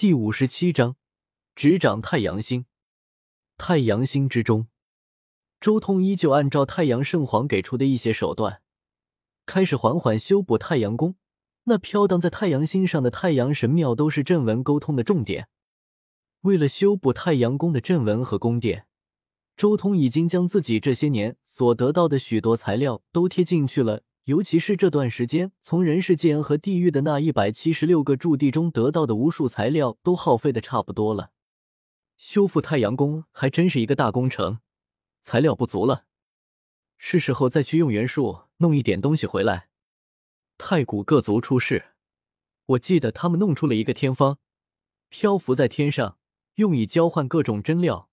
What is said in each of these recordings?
第五十七章，执掌太阳星。太阳星之中，周通依旧按照太阳圣皇给出的一些手段，开始缓缓修补太阳宫。那飘荡在太阳星上的太阳神庙，都是阵文沟通的重点。为了修补太阳宫的阵文和宫殿，周通已经将自己这些年所得到的许多材料都贴进去了。尤其是这段时间，从人世间和地狱的那一百七十六个驻地中得到的无数材料，都耗费的差不多了。修复太阳宫还真是一个大工程，材料不足了，是时候再去用元术弄一点东西回来。太古各族出世，我记得他们弄出了一个天方，漂浮在天上，用以交换各种真料，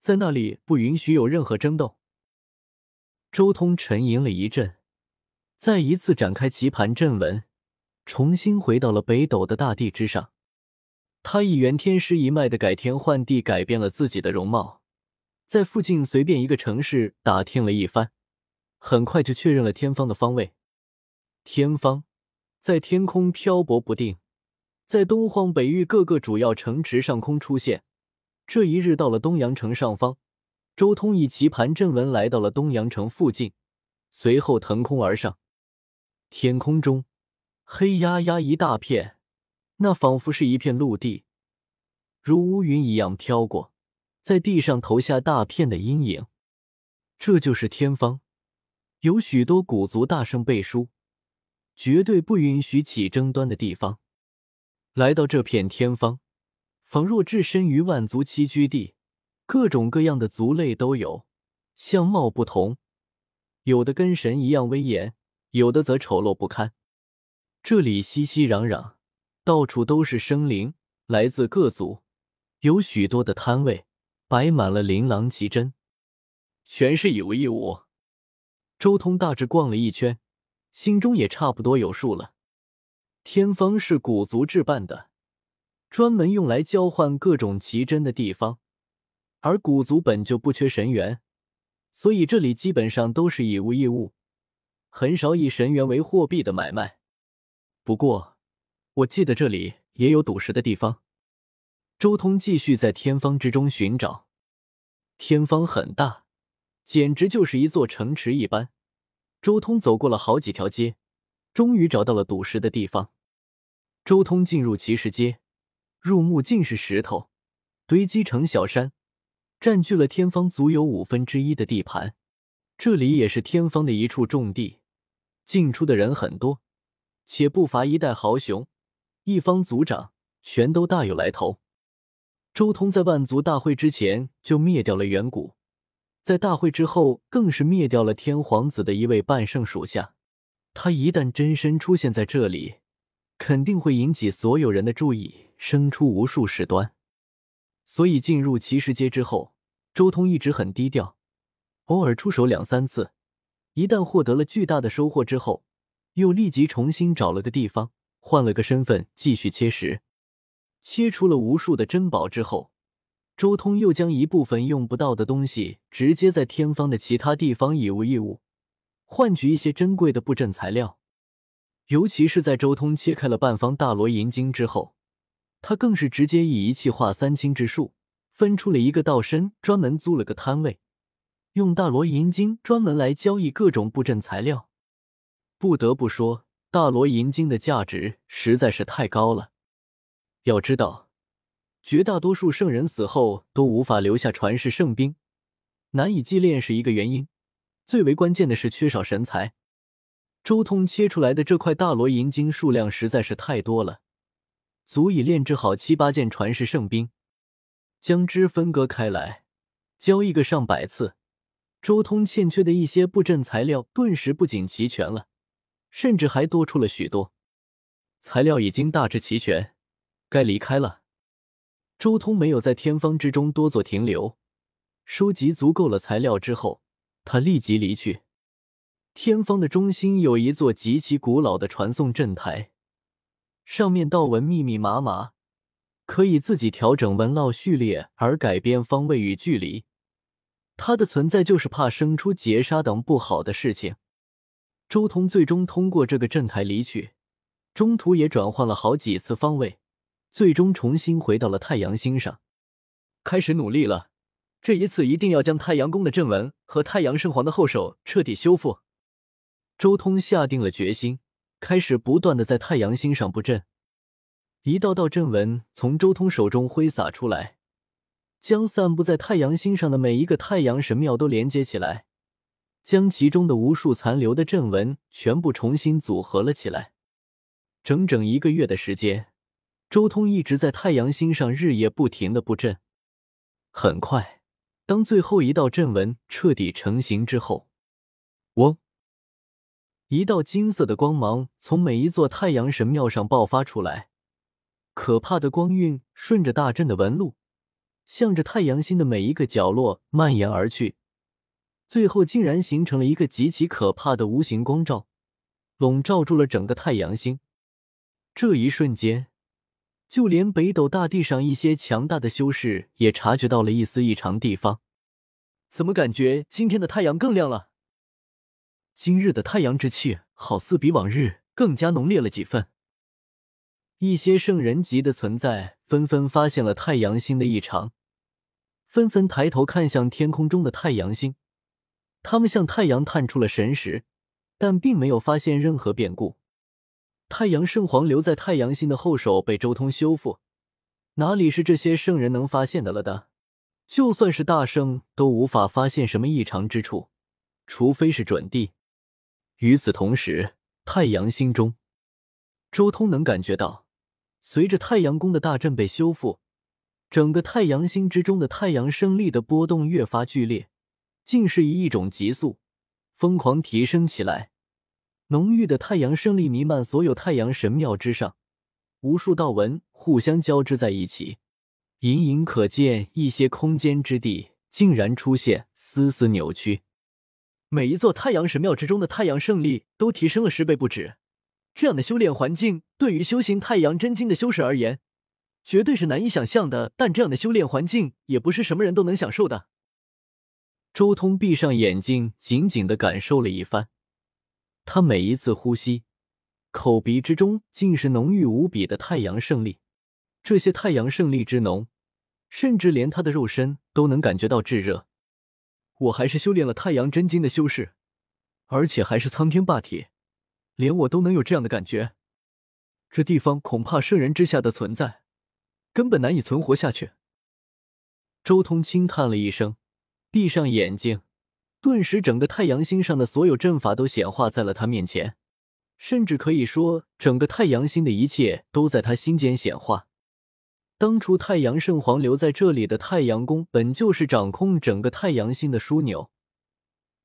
在那里不允许有任何争斗。周通沉吟了一阵。再一次展开棋盘阵纹，重新回到了北斗的大地之上。他以元天师一脉的改天换地，改变了自己的容貌，在附近随便一个城市打听了一番，很快就确认了天方的方位。天方在天空漂泊不定，在东荒北域各个主要城池上空出现。这一日到了东阳城上方，周通以棋盘阵纹来到了东阳城附近，随后腾空而上。天空中黑压压一大片，那仿佛是一片陆地，如乌云一样飘过，在地上投下大片的阴影。这就是天方，有许多古族大圣背书，绝对不允许起争端的地方。来到这片天方，仿若置身于万族栖居地，各种各样的族类都有，相貌不同，有的跟神一样威严。有的则丑陋不堪。这里熙熙攘攘，到处都是生灵，来自各族，有许多的摊位，摆满了琳琅奇珍，全是以物易物。周通大致逛了一圈，心中也差不多有数了。天方是古族置办的，专门用来交换各种奇珍的地方，而古族本就不缺神元，所以这里基本上都是以物易物。很少以神元为货币的买卖，不过我记得这里也有赌石的地方。周通继续在天方之中寻找，天方很大，简直就是一座城池一般。周通走过了好几条街，终于找到了赌石的地方。周通进入奇石街，入目尽是石头，堆积成小山，占据了天方足有五分之一的地盘。这里也是天方的一处重地。进出的人很多，且不乏一代豪雄，一方族长，全都大有来头。周通在万族大会之前就灭掉了远古，在大会之后更是灭掉了天皇子的一位半圣属下。他一旦真身出现在这里，肯定会引起所有人的注意，生出无数事端。所以进入骑士街之后，周通一直很低调，偶尔出手两三次。一旦获得了巨大的收获之后，又立即重新找了个地方，换了个身份继续切石。切出了无数的珍宝之后，周通又将一部分用不到的东西直接在天方的其他地方以物易物，换取一些珍贵的布阵材料。尤其是在周通切开了半方大罗银晶之后，他更是直接以一气化三清之术，分出了一个道身，专门租了个摊位。用大罗银晶专门来交易各种布阵材料，不得不说，大罗银晶的价值实在是太高了。要知道，绝大多数圣人死后都无法留下传世圣兵，难以祭炼是一个原因，最为关键的是缺少神材。周通切出来的这块大罗银晶数量实在是太多了，足以炼制好七八件传世圣兵。将之分割开来，交易个上百次。周通欠缺的一些布阵材料顿时不仅齐全了，甚至还多出了许多。材料已经大致齐全，该离开了。周通没有在天方之中多做停留，收集足够了材料之后，他立即离去。天方的中心有一座极其古老的传送阵台，上面道纹密密麻麻，可以自己调整纹络序列而改变方位与距离。它的存在就是怕生出劫杀等不好的事情。周通最终通过这个阵台离去，中途也转换了好几次方位，最终重新回到了太阳星上，开始努力了。这一次一定要将太阳宫的阵纹和太阳圣皇的后手彻底修复。周通下定了决心，开始不断的在太阳星上布阵，一道道阵纹从周通手中挥洒出来，将散布在太阳星上的每一个太阳神庙都连接起来，将其中的无数残留的阵纹全部重新组合了起来。整整一个月的时间，周通一直在太阳星上日夜不停的布阵，很快。当最后一道阵纹彻底成型之后，嗡！一道金色的光芒从每一座太阳神庙上爆发出来，可怕的光晕顺着大阵的纹路，向着太阳星的每一个角落蔓延而去，最后竟然形成了一个极其可怕的无形光罩，笼罩住了整个太阳星。这一瞬间。就连北斗大地上一些强大的修士也察觉到了一丝异常地方，怎么感觉今天的太阳更亮了？今日的太阳之气好似比往日更加浓烈了几分。一些圣人级的存在纷纷发现了太阳星的异常，纷纷抬头看向天空中的太阳星，他们向太阳探出了神识，但并没有发现任何变故。太阳圣皇留在太阳星的后手被周通修复，哪里是这些圣人能发现的了的？就算是大圣都无法发现什么异常之处，除非是准帝。与此同时，太阳星中，周通能感觉到，随着太阳宫的大阵被修复，整个太阳星之中的太阳胜力的波动越发剧烈，竟是以一种急速、疯狂提升起来。浓郁的太阳胜利弥漫所有太阳神庙之上，无数道纹互相交织在一起，隐隐可见一些空间之地竟然出现丝丝扭曲。每一座太阳神庙之中的太阳胜利都提升了十倍不止。这样的修炼环境对于修行太阳真经的修士而言，绝对是难以想象的。但这样的修炼环境也不是什么人都能享受的。周通闭上眼睛，紧紧的感受了一番。他每一次呼吸，口鼻之中尽是浓郁无比的太阳胜利。这些太阳胜利之浓，甚至连他的肉身都能感觉到炙热。我还是修炼了太阳真经的修士，而且还是苍天霸体，连我都能有这样的感觉。这地方恐怕圣人之下的存在，根本难以存活下去。周通轻叹了一声，闭上眼睛。顿时，整个太阳星上的所有阵法都显化在了他面前，甚至可以说，整个太阳星的一切都在他心间显化。当初太阳圣皇留在这里的太阳宫，本就是掌控整个太阳星的枢纽，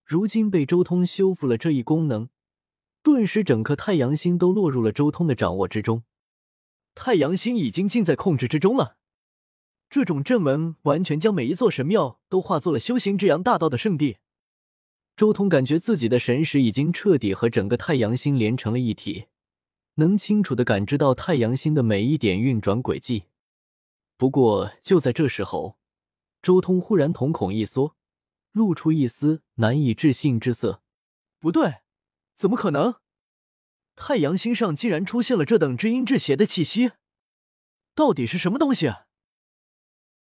如今被周通修复了这一功能，顿时整颗太阳星都落入了周通的掌握之中。太阳星已经尽在控制之中了。这种阵纹完全将每一座神庙都化作了修行之阳大道的圣地。周通感觉自己的神识已经彻底和整个太阳星连成了一体，能清楚的感知到太阳星的每一点运转轨迹。不过就在这时候，周通忽然瞳孔一缩，露出一丝难以置信之色。不对，怎么可能？太阳星上竟然出现了这等至阴至邪的气息，到底是什么东西？